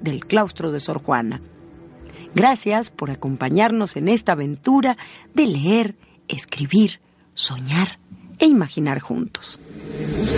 del Claustro de Sor Juana. Gracias por acompañarnos en esta aventura de leer, escribir, soñar e imaginar juntos.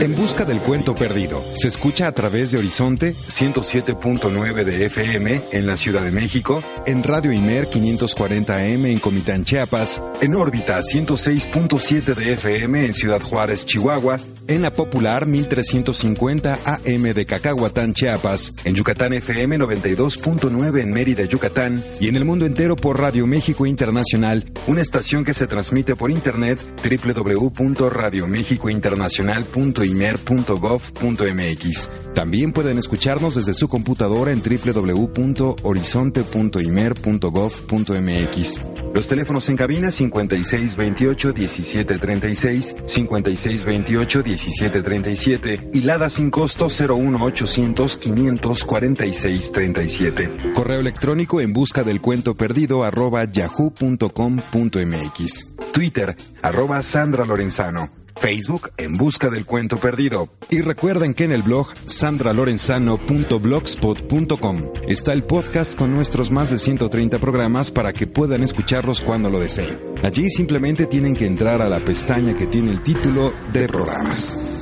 En busca del cuento perdido. Se escucha a través de Horizonte 107.9 de FM en la Ciudad de México, en Radio Imer 540 AM en Comitán, Chiapas, en órbita 106.7 de FM en Ciudad Juárez, Chihuahua, en la Popular 1350 AM de Cacahuatán, Chiapas, en Yucatán FM 92.9 en Mérida, Yucatán, y en el mundo entero por Radio México Internacional, una estación que se transmite por internet www.radiomexicointernacional.imer.gov.mx. También pueden escucharnos desde su computadora en www.horizonte.imer.gov.mx. Los teléfonos en cabina 5628-1736, 5628-1737 y Lada sin costo 01800 546 37. Correo electrónico en busca del cuento perdido arroba yahoo.com.mx. Twitter arroba Sandra Lorenzano. Facebook en busca del cuento perdido. Y recuerden que en el blog sandralorenzano.blogspot.com está el podcast con nuestros más de 130 programas para que puedan escucharlos cuando lo deseen. Allí simplemente tienen que entrar a la pestaña que tiene el título de programas.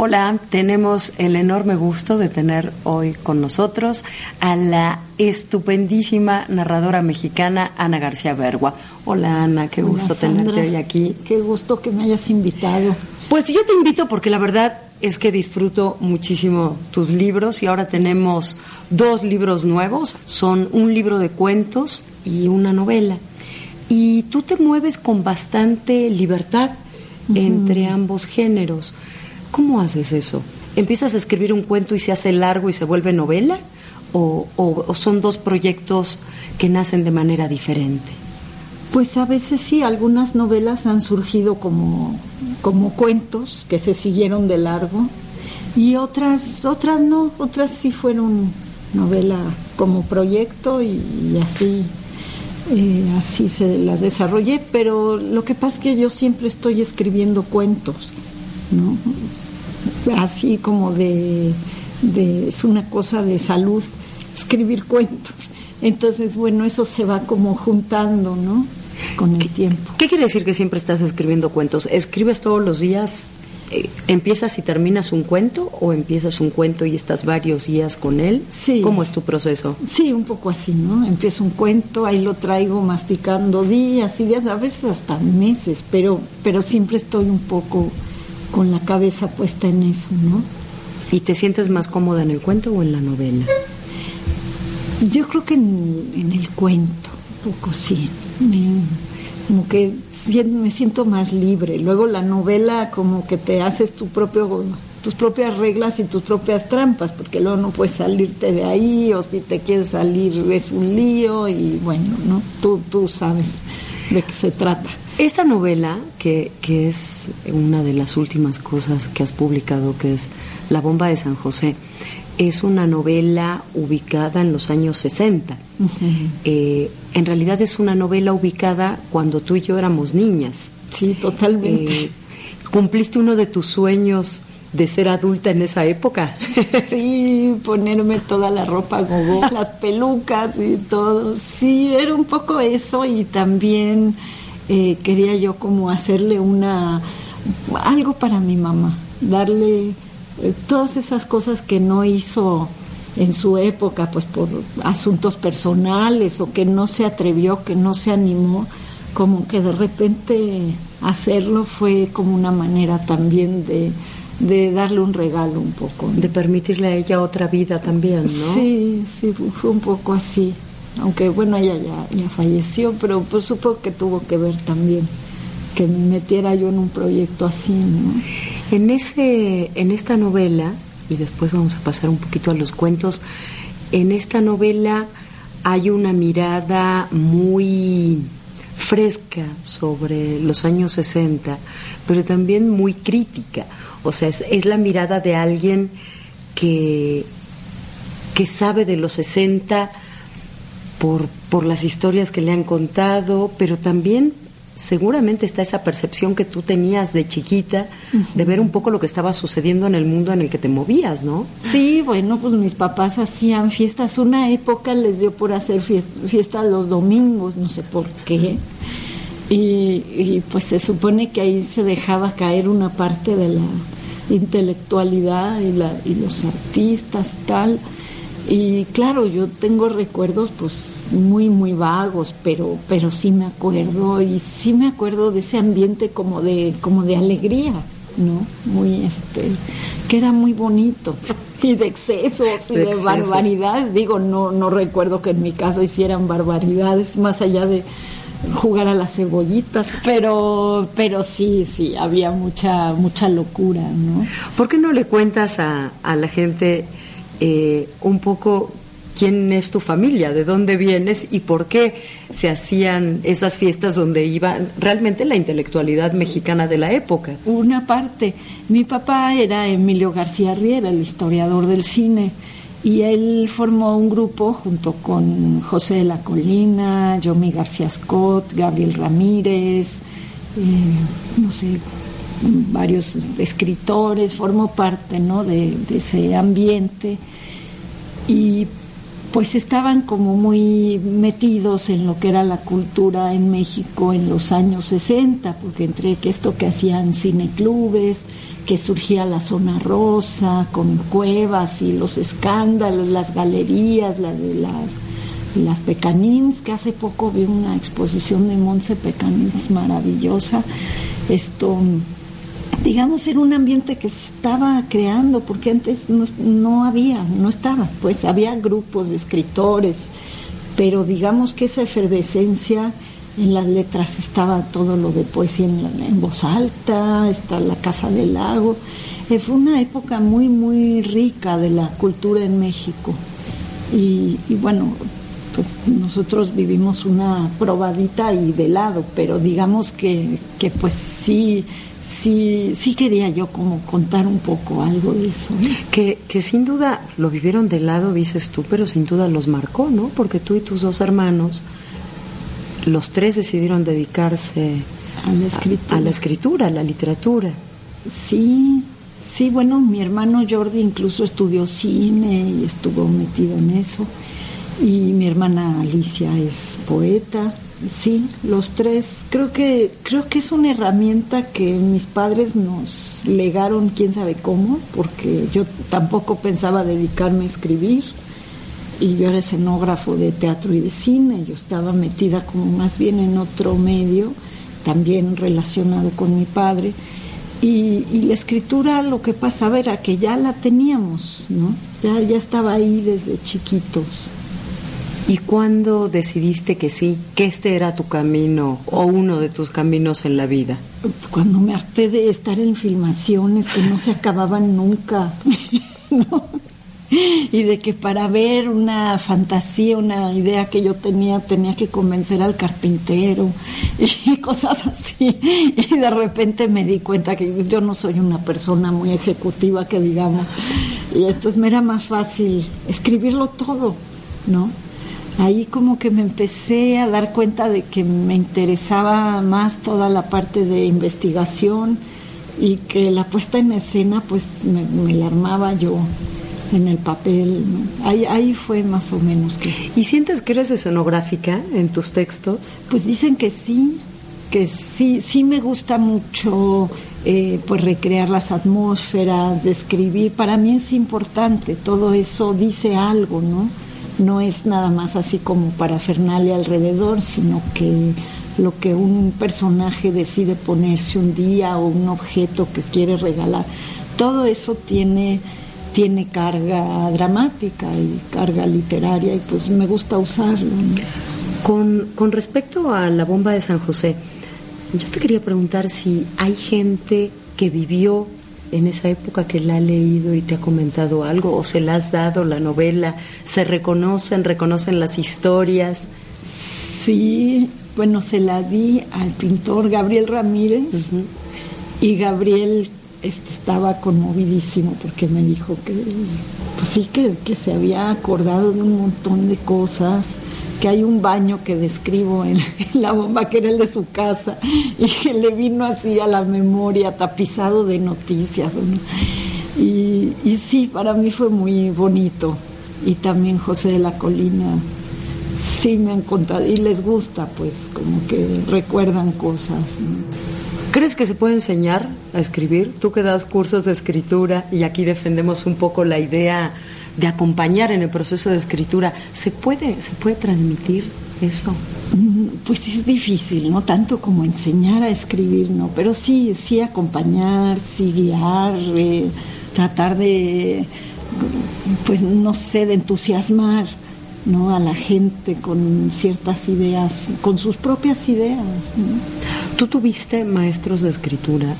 Hola, tenemos el enorme gusto de tener hoy con nosotros a la estupendísima narradora mexicana Ana García Bergua. Hola Ana, qué Hola, gusto Sandra. tenerte hoy aquí. Qué gusto que me hayas invitado. Pues yo te invito porque la verdad es que disfruto muchísimo tus libros y ahora tenemos dos libros nuevos. Son un libro de cuentos y una novela. Y tú te mueves con bastante libertad entre ambos géneros. ¿Cómo haces eso? ¿Empiezas a escribir un cuento y se hace largo y se vuelve novela? ¿O, son dos proyectos que nacen de manera diferente? Pues a veces sí, algunas novelas han surgido como, como cuentos que se siguieron de largo y otras, otras no, otras sí fueron novela como proyecto y, y así, eh, así se las desarrollé, pero lo que pasa es que yo siempre estoy escribiendo cuentos, ¿no? Así como de, de es una cosa de salud, escribir cuentos. Entonces, bueno, eso se va como juntando, ¿no? Con el tiempo. ¿Qué quiere decir que siempre estás escribiendo cuentos? ¿Escribes todos los días? eh, ¿Empiezas y terminas un cuento o empiezas un cuento y estás varios días con él? Sí. ¿Cómo es tu proceso? Sí, un poco así, ¿no? Empiezo un cuento, ahí lo traigo masticando días y días, a veces hasta meses, pero, pero siempre estoy un poco con la cabeza puesta en eso, ¿no? ¿Y te sientes más cómoda en el cuento o en la novela? Yo creo que en, en el cuento, un poco sí. Me- como que me siento más libre. Luego la novela como que te haces tu propio tus propias reglas y tus propias trampas, porque luego no puedes salirte de ahí o si te quieres salir es un lío y bueno, ¿no? Tú, tú sabes de qué se trata. Esta novela, que, que es una de las últimas cosas que has publicado, que es La bomba de San José, es una novela ubicada en los años 60. Eh, en realidad es una novela ubicada cuando tú y yo éramos niñas. Sí, totalmente. Eh, ¿Cumpliste uno de tus sueños de ser adulta en esa época? sí, ponerme toda la ropa gogo, las pelucas y todo. Sí, era un poco eso y también eh, quería yo como hacerle una algo para mi mamá, darle eh, todas esas cosas que no hizo en su época, pues por asuntos personales o que no se atrevió, que no se animó, como que de repente hacerlo fue como una manera también de, de darle un regalo un poco. De permitirle a ella otra vida también, ¿no? Sí, sí, fue un poco así. Aunque bueno, ella ya, falleció, pero pues supongo que tuvo que ver también que me metiera yo en un proyecto así. En, ese, en esta novela, y después vamos a pasar un poquito a los cuentos, en esta novela hay una mirada muy fresca sobre los años 60, pero también muy crítica. O sea, es, es la mirada de alguien que, que sabe de los 60 por, por las historias que le han contado, pero también seguramente está esa percepción que tú tenías de chiquita de ver un poco lo que estaba sucediendo en el mundo en el que te movías, ¿no? Sí, bueno, pues mis papás hacían fiestas. Una época les dio por hacer fiestas los domingos, no sé por qué. Y, pues se supone que ahí se dejaba caer una parte de la intelectualidad y, la, y los artistas, tal. Y claro, yo tengo recuerdos pues muy muy vagos, pero pero sí me acuerdo y sí me acuerdo de ese ambiente como de como de alegría, ¿no? Muy este que era muy bonito y de excesos y de, barbaridades, digo, no no recuerdo que en mi casa hicieran barbaridades más allá de jugar a las cebollitas, pero pero sí, sí, había mucha mucha locura, ¿no? ¿Por qué no le cuentas a, a la gente eh, un poco quién es tu familia, de dónde vienes y por qué se hacían esas fiestas donde iba realmente la intelectualidad mexicana de la época. Una parte, mi papá era Emilio García Riera, el historiador del cine, y él formó un grupo junto con José de la Colina, Yomi García Scott, Gabriel Ramírez, eh, no sé, varios escritores, formó parte ¿no? de, ese ambiente y pues estaban como muy metidos en lo que era la cultura en México en los años 60, porque entre que esto que hacían cineclubes, que surgía la zona rosa con cuevas y los escándalos, las galerías, la de las las Pecanins, que hace poco vi una exposición de Monse Pecanins maravillosa. Esto digamos, era un ambiente que se estaba creando, porque antes no, había, no estaba, pues había grupos de escritores, pero digamos que esa efervescencia en las letras estaba todo lo de poesía en, voz alta, está la Casa del Lago. Eh, fue una época muy, muy rica de la cultura en México. Y, y bueno, pues nosotros vivimos una probadita y de lado, pero digamos que, que pues sí sí, sí quería yo como contar un poco algo de eso. Que, que sin duda lo vivieron de lado, dices tú, pero sin duda los marcó, ¿no? Porque tú y tus dos hermanos, los tres decidieron dedicarse a la escritura, a, la, escritura, a la literatura. Sí, sí, bueno, mi hermano Jordi incluso estudió cine y estuvo metido en eso. Y mi hermana Alicia es poeta sí, los tres. Creo que, creo que es una herramienta que mis padres nos legaron, quién sabe cómo, porque yo tampoco pensaba dedicarme a escribir. Y yo era escenógrafo de teatro y de cine. Yo estaba metida como más bien en otro medio, también relacionado con mi padre. Y, y, la escritura lo que pasaba era que ya la teníamos, ¿no? Ya, ya estaba ahí desde chiquitos. ¿Y cuándo decidiste que sí, que este era tu camino o uno de tus caminos en la vida? Cuando me harté de estar en filmaciones que no se acababan nunca. y de que para ver una fantasía, una idea que yo tenía, tenía que convencer al carpintero y cosas así. Y de repente me di cuenta que yo no soy una persona muy ejecutiva, que digamos. Y entonces me era más fácil escribirlo todo, ¿no? Ahí como que me empecé a dar cuenta de que me interesaba más toda la parte de investigación y que la puesta en escena pues me, la armaba yo en el papel. Ahí, ahí fue más o menos que... ¿Y sientes que eres escenográfica en tus textos? Pues dicen que sí, que sí, sí me gusta mucho eh, pues recrear las atmósferas, describir. Para mí es importante, todo eso dice algo, ¿no? No es nada más así como para Fernalia alrededor, sino que lo que un personaje decide ponerse un día o un objeto que quiere regalar. Todo eso tiene, tiene carga dramática y carga literaria y pues me gusta usarlo. Con, con respecto a la bomba de San José, yo te quería preguntar si hay gente que vivió en esa época que la ha leído y te ha comentado algo o se la has dado la novela, se reconocen, reconocen las historias. Sí, bueno, se la di al pintor Gabriel Ramírez y Gabriel este, estaba conmovidísimo porque me dijo que, pues sí, que, que se había acordado de un montón de cosas que hay un baño que describo en, la bomba que era el de su casa y que le vino así a la memoria tapizado de noticias. Y, sí, para mí fue muy bonito. Y también José de la Colina sí me han contado y les gusta, pues como que recuerdan cosas. ¿Crees que se puede enseñar a escribir? Tú que das cursos de escritura y aquí defendemos un poco la idea de acompañar en el proceso de escritura, ¿se puede, se puede transmitir eso? Mm, pues es difícil, no tanto como enseñar a escribir, no, pero sí, sí acompañar, sí guiar, eh, tratar de, pues no sé, de entusiasmar ¿no? a la gente con ciertas ideas, con sus propias ideas. ¿Tú tuviste maestros de escritura?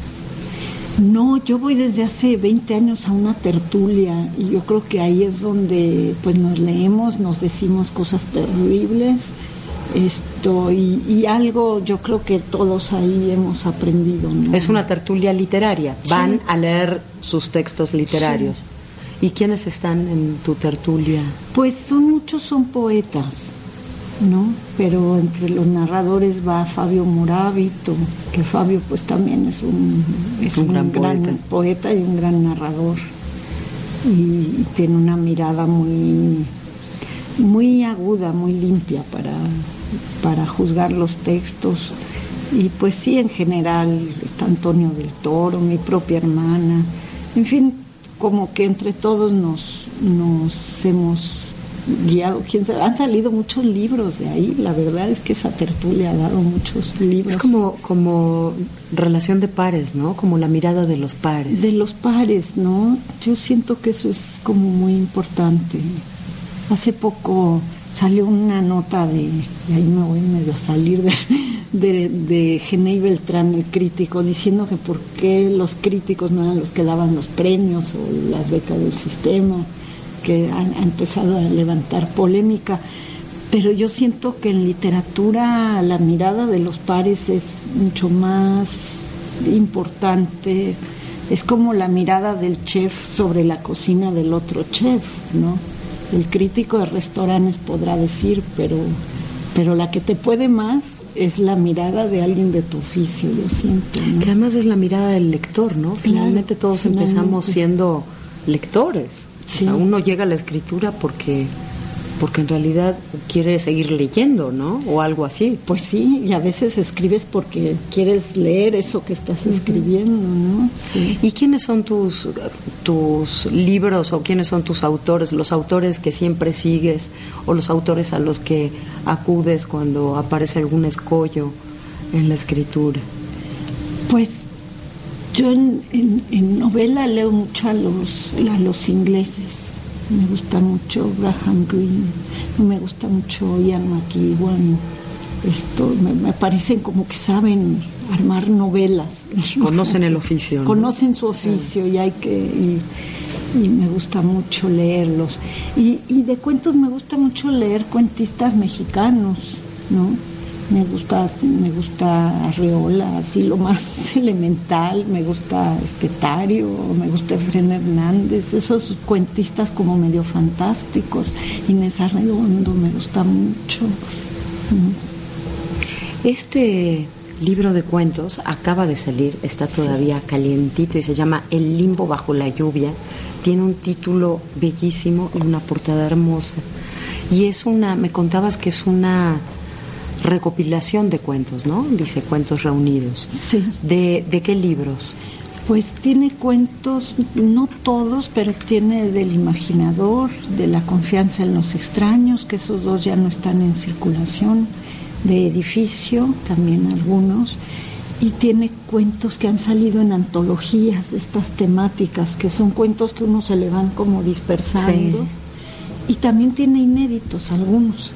No, yo voy desde hace 20 años a una tertulia y yo creo que ahí es donde pues nos leemos, nos decimos cosas terribles. Esto y, algo yo creo que todos ahí hemos aprendido. Es una tertulia literaria, van a leer sus textos literarios. ¿Y quiénes están en tu tertulia? Pues son muchos, son poetas, ¿no? Pero entre los narradores va Fabio Morábito, que Fabio pues también es un, es un, gran, poeta. y un gran narrador. Y, tiene una mirada muy, muy aguda, muy limpia para, para juzgar los textos. Y pues sí, en general está Antonio del Toro, mi propia hermana, en fin, como que entre todos nos, nos hemos guiado. ¿Quién Han salido muchos libros de ahí. La verdad es que esa tertulia ha dado muchos libros. Es como, como relación de pares, ¿no? Como la mirada de los pares. De los pares, ¿no? Yo siento que eso es como muy importante. Hace poco salió una nota de, y ahí me voy medio a salir de, de, de Genei Beltrán, el crítico, diciendo que por qué los críticos no eran los que daban los premios o las becas del sistema, que han, empezado a levantar polémica. Pero yo siento que en literatura la mirada de los pares es mucho más importante. Es como la mirada del chef sobre la cocina del otro chef, ¿no? El crítico de restaurantes podrá decir, pero, pero la que te puede más es la mirada de alguien de tu oficio, yo siento. Que además es la mirada del lector, ¿no? Finalmente todos empezamos siendo lectores. Uno llega a la escritura porque porque en realidad quiere seguir leyendo, ¿no? O algo así. Pues sí, y a veces escribes porque quieres leer eso que estás escribiendo, ¿no? Sí. ¿Y quiénes son tus, tus libros o quiénes son tus autores? Los autores que siempre sigues o los autores a los que acudes cuando aparece algún escollo en la escritura. Pues yo en, en, novela leo mucho a los, a los ingleses me gusta mucho Graham Greene, me gusta mucho Ian McEwan, esto, me, parecen como que saben armar novelas. Conocen el oficio. Conocen su oficio y hay que... y me gusta mucho leerlos. Y, y de cuentos me gusta mucho leer cuentistas mexicanos, ¿no? Me gusta me gusta Arreola así lo más elemental me gusta Estetario me gusta Efren Hernández esos cuentistas como medio fantásticos. Inés Arredondo me gusta mucho. Este libro de cuentos acaba de salir está todavía calientito y se llama El limbo bajo la lluvia. Tiene un título bellísimo y una portada hermosa. Y es una me contabas que es una recopilación de cuentos, ¿no? Dice cuentos reunidos. Sí. ¿De, ¿De qué libros? Pues tiene cuentos, no todos, pero tiene del imaginador, de la confianza en los extraños, que esos dos ya no están en circulación, de edificio, también algunos, y tiene cuentos que han salido en antologías de estas temáticas, que son cuentos que uno se le van como dispersando, y también tiene inéditos algunos.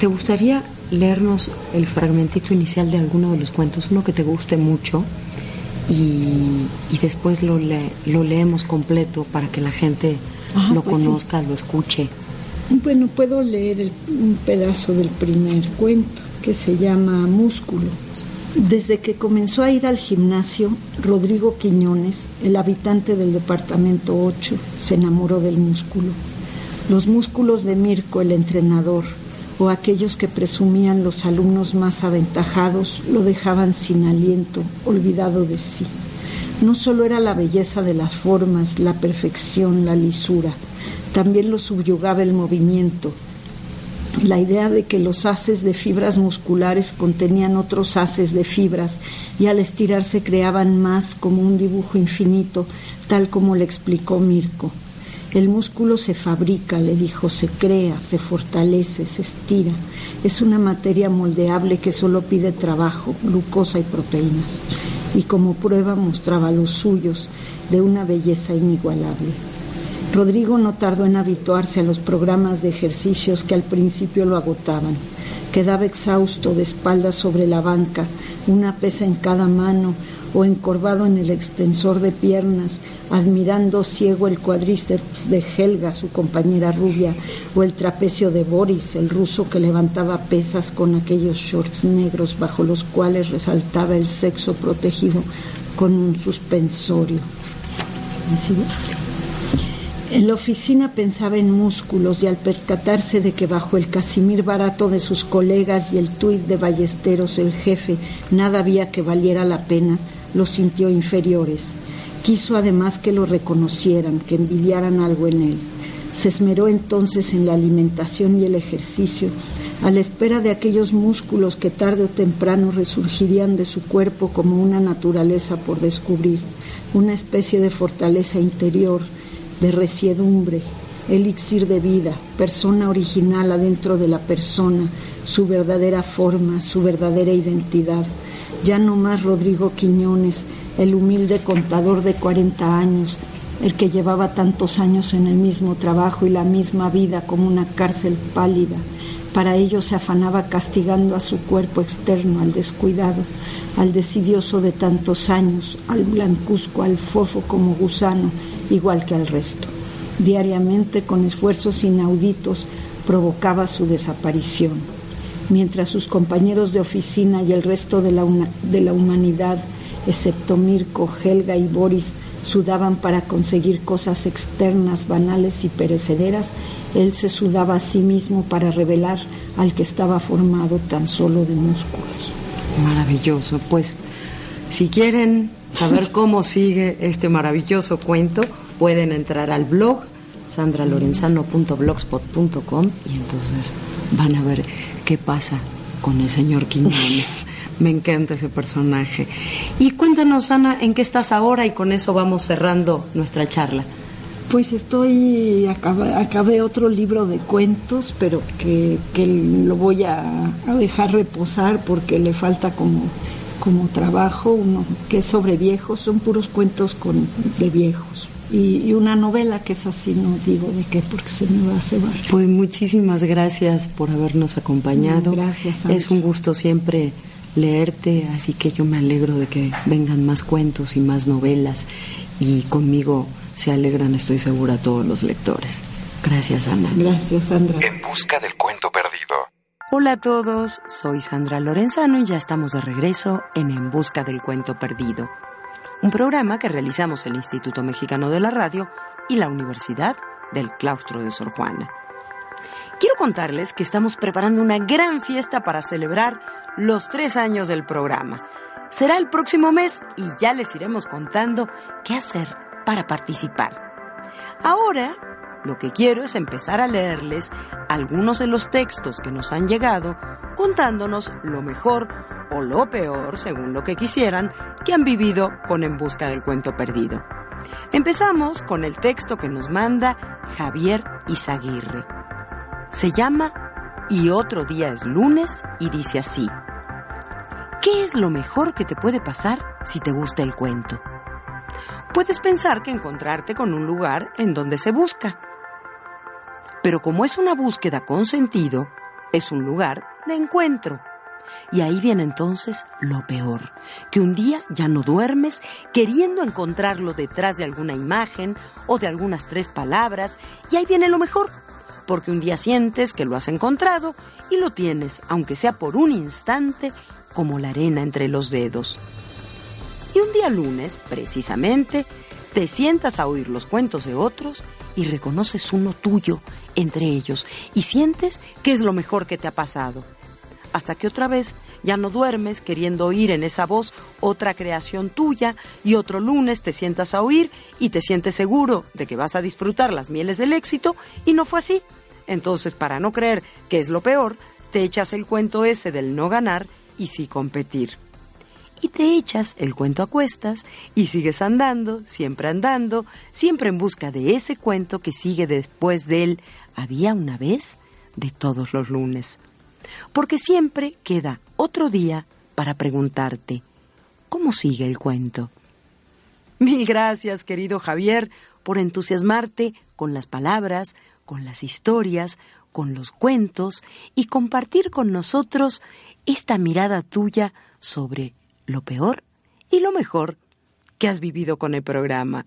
¿Te gustaría leernos el fragmentito inicial de alguno de los cuentos, uno que te guste mucho, y, y después lo, le, lo leemos completo para que la gente lo pues sí. conozca, lo escuche. Bueno, puedo leer el- un pedazo del primer cuento que se llama Músculo. Desde que comenzó a ir al gimnasio, Rodrigo Quiñones, el habitante del departamento 8, se enamoró del músculo. Los músculos de Mirko, el entrenador, o aquellos que presumían los alumnos más aventajados, lo dejaban sin aliento, olvidado de sí. No solo era la belleza de las formas, la perfección, la lisura, también lo subyugaba el movimiento, la idea de que los haces de fibras musculares contenían otros haces de fibras y al estirarse creaban más como un dibujo infinito, tal como le explicó Mirko. El músculo se fabrica, le dijo, se crea, se fortalece, se estira. Es una materia moldeable que solo pide trabajo, glucosa y proteínas. Y como prueba mostraba los suyos de una belleza inigualable. Rodrigo no tardó en habituarse a los programas de ejercicios que al principio lo agotaban. Quedaba exhausto de espaldas sobre la banca, una pesa en cada mano o encorvado en el extensor de piernas, admirando ciego el cuadríceps de Helga, su compañera rubia, o el trapecio de Boris, el ruso que levantaba pesas con aquellos shorts negros bajo los cuales resaltaba el sexo protegido con un suspensorio. En la oficina pensaba en músculos y al percatarse de que bajo el casimir barato de sus colegas y el tuit de Ballesteros el jefe nada había que valiera la pena, los sintió inferiores. Quiso además que lo reconocieran, que envidiaran algo en él. Se esmeró entonces en la alimentación y el ejercicio, a la espera de aquellos músculos que tarde o temprano resurgirían de su cuerpo como una naturaleza por descubrir, una especie de fortaleza interior, de resiedumbre, elixir de vida, persona original adentro de la persona, su verdadera forma, su verdadera identidad. Ya no más Rodrigo Quiñones, el humilde contador de 40 años, el que llevaba tantos años en el mismo trabajo y la misma vida como una cárcel pálida. Para ello se afanaba castigando a su cuerpo externo, al descuidado, al decidioso de tantos años, al blancuzco, al fofo como gusano, igual que al resto. Diariamente, con esfuerzos inauditos, provocaba su desaparición. Mientras sus compañeros de oficina y el resto de la, una- de la humanidad, excepto Mirko, Helga y Boris, sudaban para conseguir cosas externas, banales y perecederas, él se sudaba a sí mismo para revelar al que estaba formado tan solo de músculos. Maravilloso. Pues si quieren saber cómo sigue este maravilloso cuento, pueden entrar al blog sandralorenzano.blogspot.com y entonces van a ver qué pasa con el señor Quiñones. Me encanta ese personaje. Y cuéntanos, Ana, ¿en qué estás ahora? Y con eso vamos cerrando nuestra charla. Pues estoy, acabé, acabé otro libro de cuentos, pero que, que lo voy a, a dejar reposar porque le falta como, como trabajo, uno que es sobre viejos, son puros cuentos con, de viejos. Y, y una novela que es así, no digo de qué, porque se me va a cebar. Pues muchísimas gracias por habernos acompañado. Gracias, Sandra. Es un gusto siempre leerte, así que yo me alegro de que vengan más cuentos y más novelas y conmigo se alegran, estoy segura, todos los lectores. Gracias, Ana. Gracias, Sandra. En busca del cuento perdido. Hola a todos, soy Sandra Lorenzano y ya estamos de regreso en En Busca del Cuento Perdido, un programa que realizamos el Instituto Mexicano de la Radio y la Universidad del Claustro de Sor Juana. Quiero contarles que estamos preparando una gran fiesta para celebrar los tres años del programa. Será el próximo mes y ya les iremos contando qué hacer para participar. Ahora, lo que quiero es empezar a leerles algunos de los textos que nos han llegado contándonos lo mejor o lo peor, según lo que quisieran, que han vivido con En Busca del Cuento Perdido. Empezamos con el texto que nos manda Javier Izaguirre. Se llama Y otro día es lunes y dice así. ¿Qué es lo mejor que te puede pasar si te gusta el cuento? Puedes pensar que encontrarte con un lugar en donde se busca. Pero como es una búsqueda con sentido, es un lugar de encuentro. Y ahí viene entonces lo peor, que un día ya no duermes queriendo encontrarlo detrás de alguna imagen o de algunas tres palabras, y ahí viene lo mejor, porque un día sientes que lo has encontrado y lo tienes, aunque sea por un instante, como la arena entre los dedos. Y un día lunes, precisamente, te sientas a oír los cuentos de otros y reconoces uno tuyo entre ellos y sientes que es lo mejor que te ha pasado. Hasta que otra vez ya no duermes queriendo oír en esa voz otra creación tuya y otro lunes te sientas a oír y te sientes seguro de que vas a disfrutar las mieles del éxito y no fue así. Entonces, para no creer que es lo peor, te echas el cuento ese del no ganar y sí competir. Y te echas el cuento a cuestas y sigues andando, siempre andando, siempre en busca de ese cuento que sigue después del había una vez de todos los lunes. Porque siempre queda otro día para preguntarte, ¿cómo sigue el cuento? Mil gracias, querido Javier, por entusiasmarte con las palabras, con las historias, con los cuentos y compartir con nosotros esta mirada tuya sobre lo peor y lo mejor que has vivido con el programa.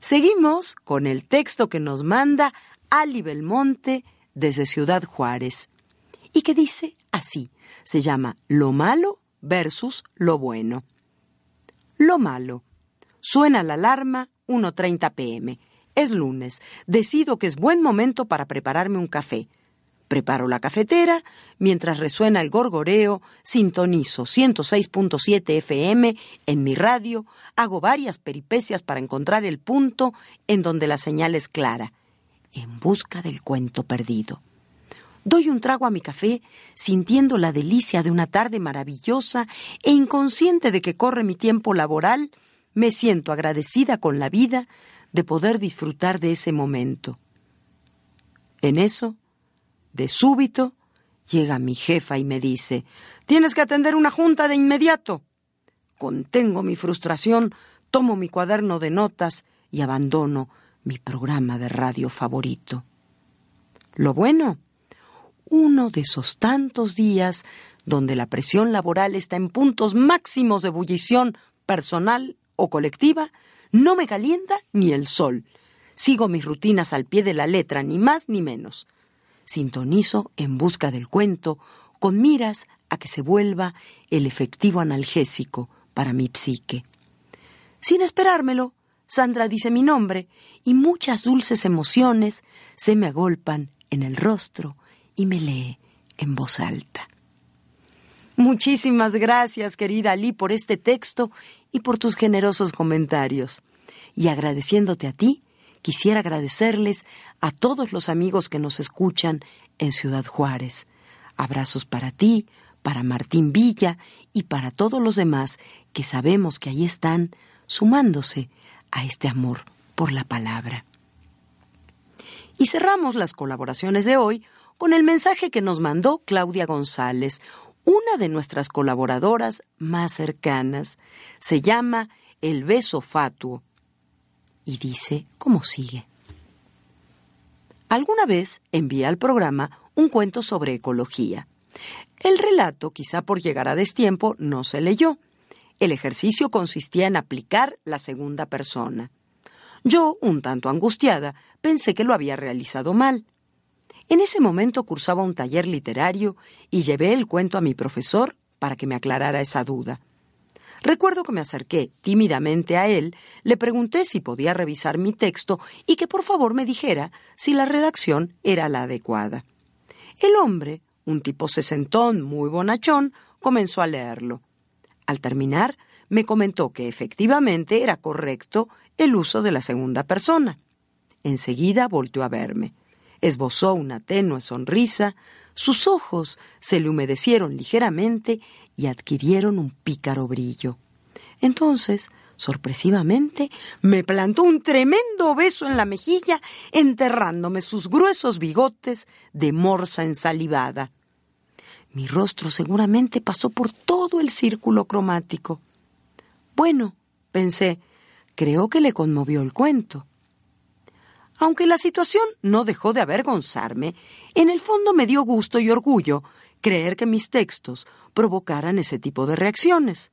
Seguimos con el texto que nos manda Ali Belmonte desde Ciudad Juárez y que dice así, se llama Lo malo versus lo bueno. Lo malo. Suena la alarma 1.30 pm. Es lunes. Decido que es buen momento para prepararme un café. Preparo la cafetera, mientras resuena el gorgoreo, sintonizo 106.7 FM en mi radio, hago varias peripecias para encontrar el punto en donde la señal es clara, en busca del cuento perdido. Doy un trago a mi café, sintiendo la delicia de una tarde maravillosa e inconsciente de que corre mi tiempo laboral, me siento agradecida con la vida de poder disfrutar de ese momento. En eso, de súbito, llega mi jefa y me dice, tienes que atender una junta de inmediato. Contengo mi frustración, tomo mi cuaderno de notas y abandono mi programa de radio favorito. Lo bueno, uno de esos tantos días donde la presión laboral está en puntos máximos de ebullición personal o colectiva, no me calienta ni el sol. Sigo mis rutinas al pie de la letra, ni más ni menos. Sintonizo en busca del cuento, con miras a que se vuelva el efectivo analgésico para mi psique. Sin esperármelo, Sandra dice mi nombre y muchas dulces emociones se me agolpan en el rostro y me lee en voz alta. Muchísimas gracias, querida Ali, por este texto y por tus generosos comentarios. Y agradeciéndote a ti, quisiera agradecerles a todos los amigos que nos escuchan en Ciudad Juárez. Abrazos para ti, para Martín Villa y para todos los demás que sabemos que ahí están sumándose a este amor por la palabra. Y cerramos las colaboraciones de hoy con el mensaje que nos mandó Claudia González, una de nuestras colaboradoras más cercanas. Se llama El beso fatuo y dice cómo sigue. Alguna vez envié al programa un cuento sobre ecología. El relato, quizá por llegar a destiempo, no se leyó. El ejercicio consistía en aplicar la segunda persona. Yo, un tanto angustiada, pensé que lo había realizado mal. En ese momento cursaba un taller literario y llevé el cuento a mi profesor para que me aclarara esa duda. Recuerdo que me acerqué tímidamente a él, le pregunté si podía revisar mi texto y que por favor me dijera si la redacción era la adecuada. El hombre, un tipo sesentón muy bonachón, comenzó a leerlo. Al terminar, me comentó que efectivamente era correcto el uso de la segunda persona. Enseguida volteó a verme. Esbozó una tenue sonrisa, sus ojos se le humedecieron ligeramente y adquirieron un pícaro brillo. Entonces, sorpresivamente, me plantó un tremendo beso en la mejilla, enterrándome sus gruesos bigotes de morsa ensalivada. Mi rostro seguramente pasó por todo el círculo cromático. Bueno, pensé, creo que le conmovió el cuento. Aunque la situación no dejó de avergonzarme, en el fondo me dio gusto y orgullo creer que mis textos provocaran ese tipo de reacciones.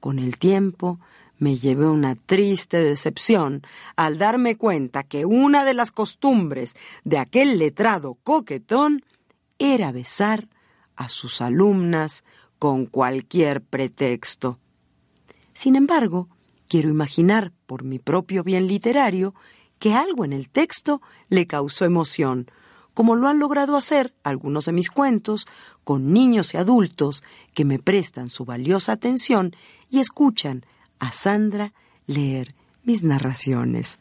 Con el tiempo me llevé una triste decepción al darme cuenta que una de las costumbres de aquel letrado coquetón era besar a sus alumnas con cualquier pretexto. Sin embargo, quiero imaginar, por mi propio bien literario, que algo en el texto le causó emoción, como lo han logrado hacer algunos de mis cuentos con niños y adultos que me prestan su valiosa atención y escuchan a Sandra leer mis narraciones.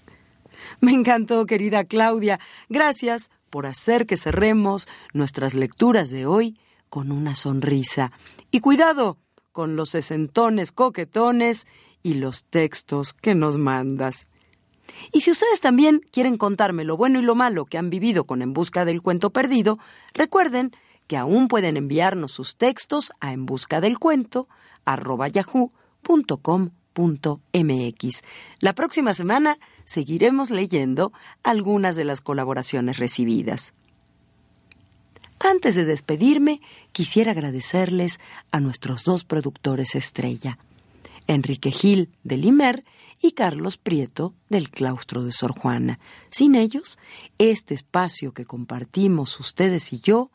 Me encantó, querida Claudia. Gracias por hacer que cerremos nuestras lecturas de hoy con una sonrisa. Y cuidado con los sesentones coquetones y los textos que nos mandas. Y si ustedes también quieren contarme lo bueno y lo malo que han vivido con En Busca del Cuento Perdido, recuerden que aún pueden enviarnos sus textos a en busca del cuento La próxima semana seguiremos leyendo algunas de las colaboraciones recibidas. Antes de despedirme, quisiera agradecerles a nuestros dos productores estrella, Enrique Gil de Limer y Carlos Prieto del claustro de Sor Juana. Sin ellos, este espacio que compartimos ustedes y yo,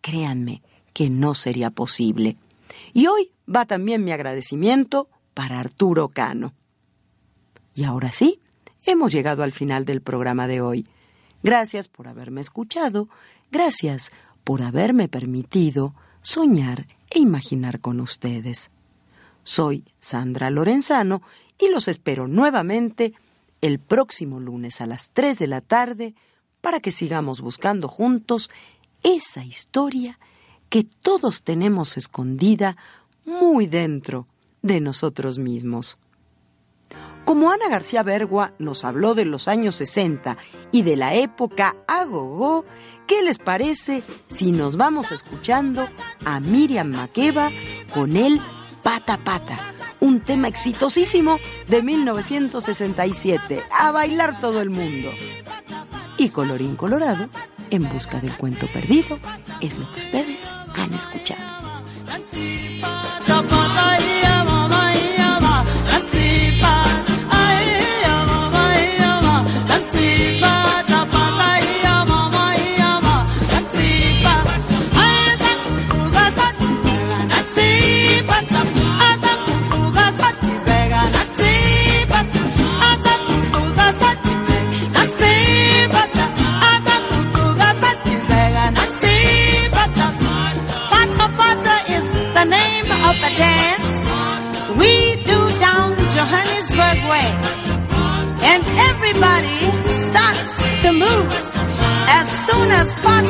créanme que no sería posible. Y hoy va también mi agradecimiento para Arturo Cano. Y ahora sí, hemos llegado al final del programa de hoy. Gracias por haberme escuchado, gracias por haberme permitido soñar e imaginar con ustedes. Soy Sandra Lorenzano y los espero nuevamente el próximo lunes a las 3 de la tarde para que sigamos buscando juntos esa historia que todos tenemos escondida muy dentro de nosotros mismos. Como Ana García Bergua nos habló de los años 60 y de la época agogó, ¿qué les parece si nos vamos escuchando a Miriam Makeba con el Pata Pata? Un tema exitosísimo de 1967. A bailar todo el mundo. Y colorín colorado, en busca del cuento perdido, es lo que ustedes han escuchado.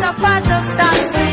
up, I just start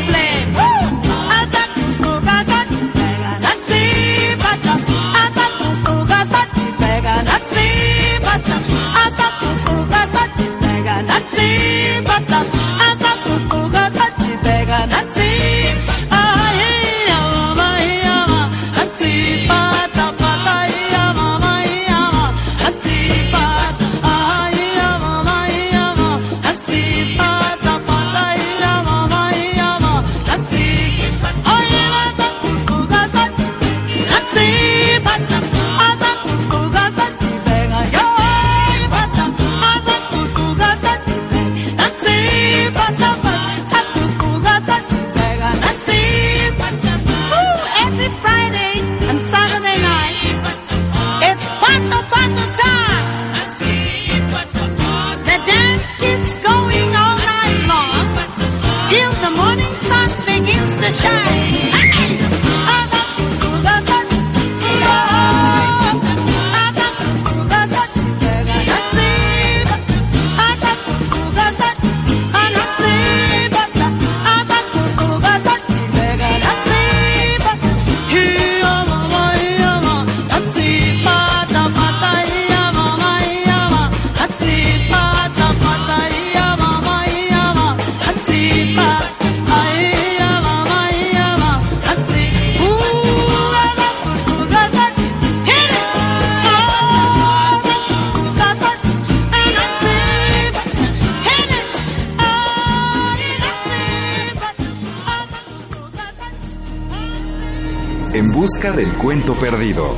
busca del cuento perdido.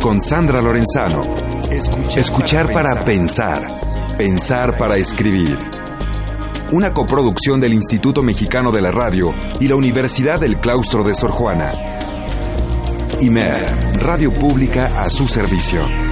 Con Sandra Lorenzano. Escuchar, para pensar. Pensar para escribir. Una coproducción del Instituto Mexicano de la Radio y la Universidad del Claustro de Sor Juana. IMER, Radio Pública a su servicio.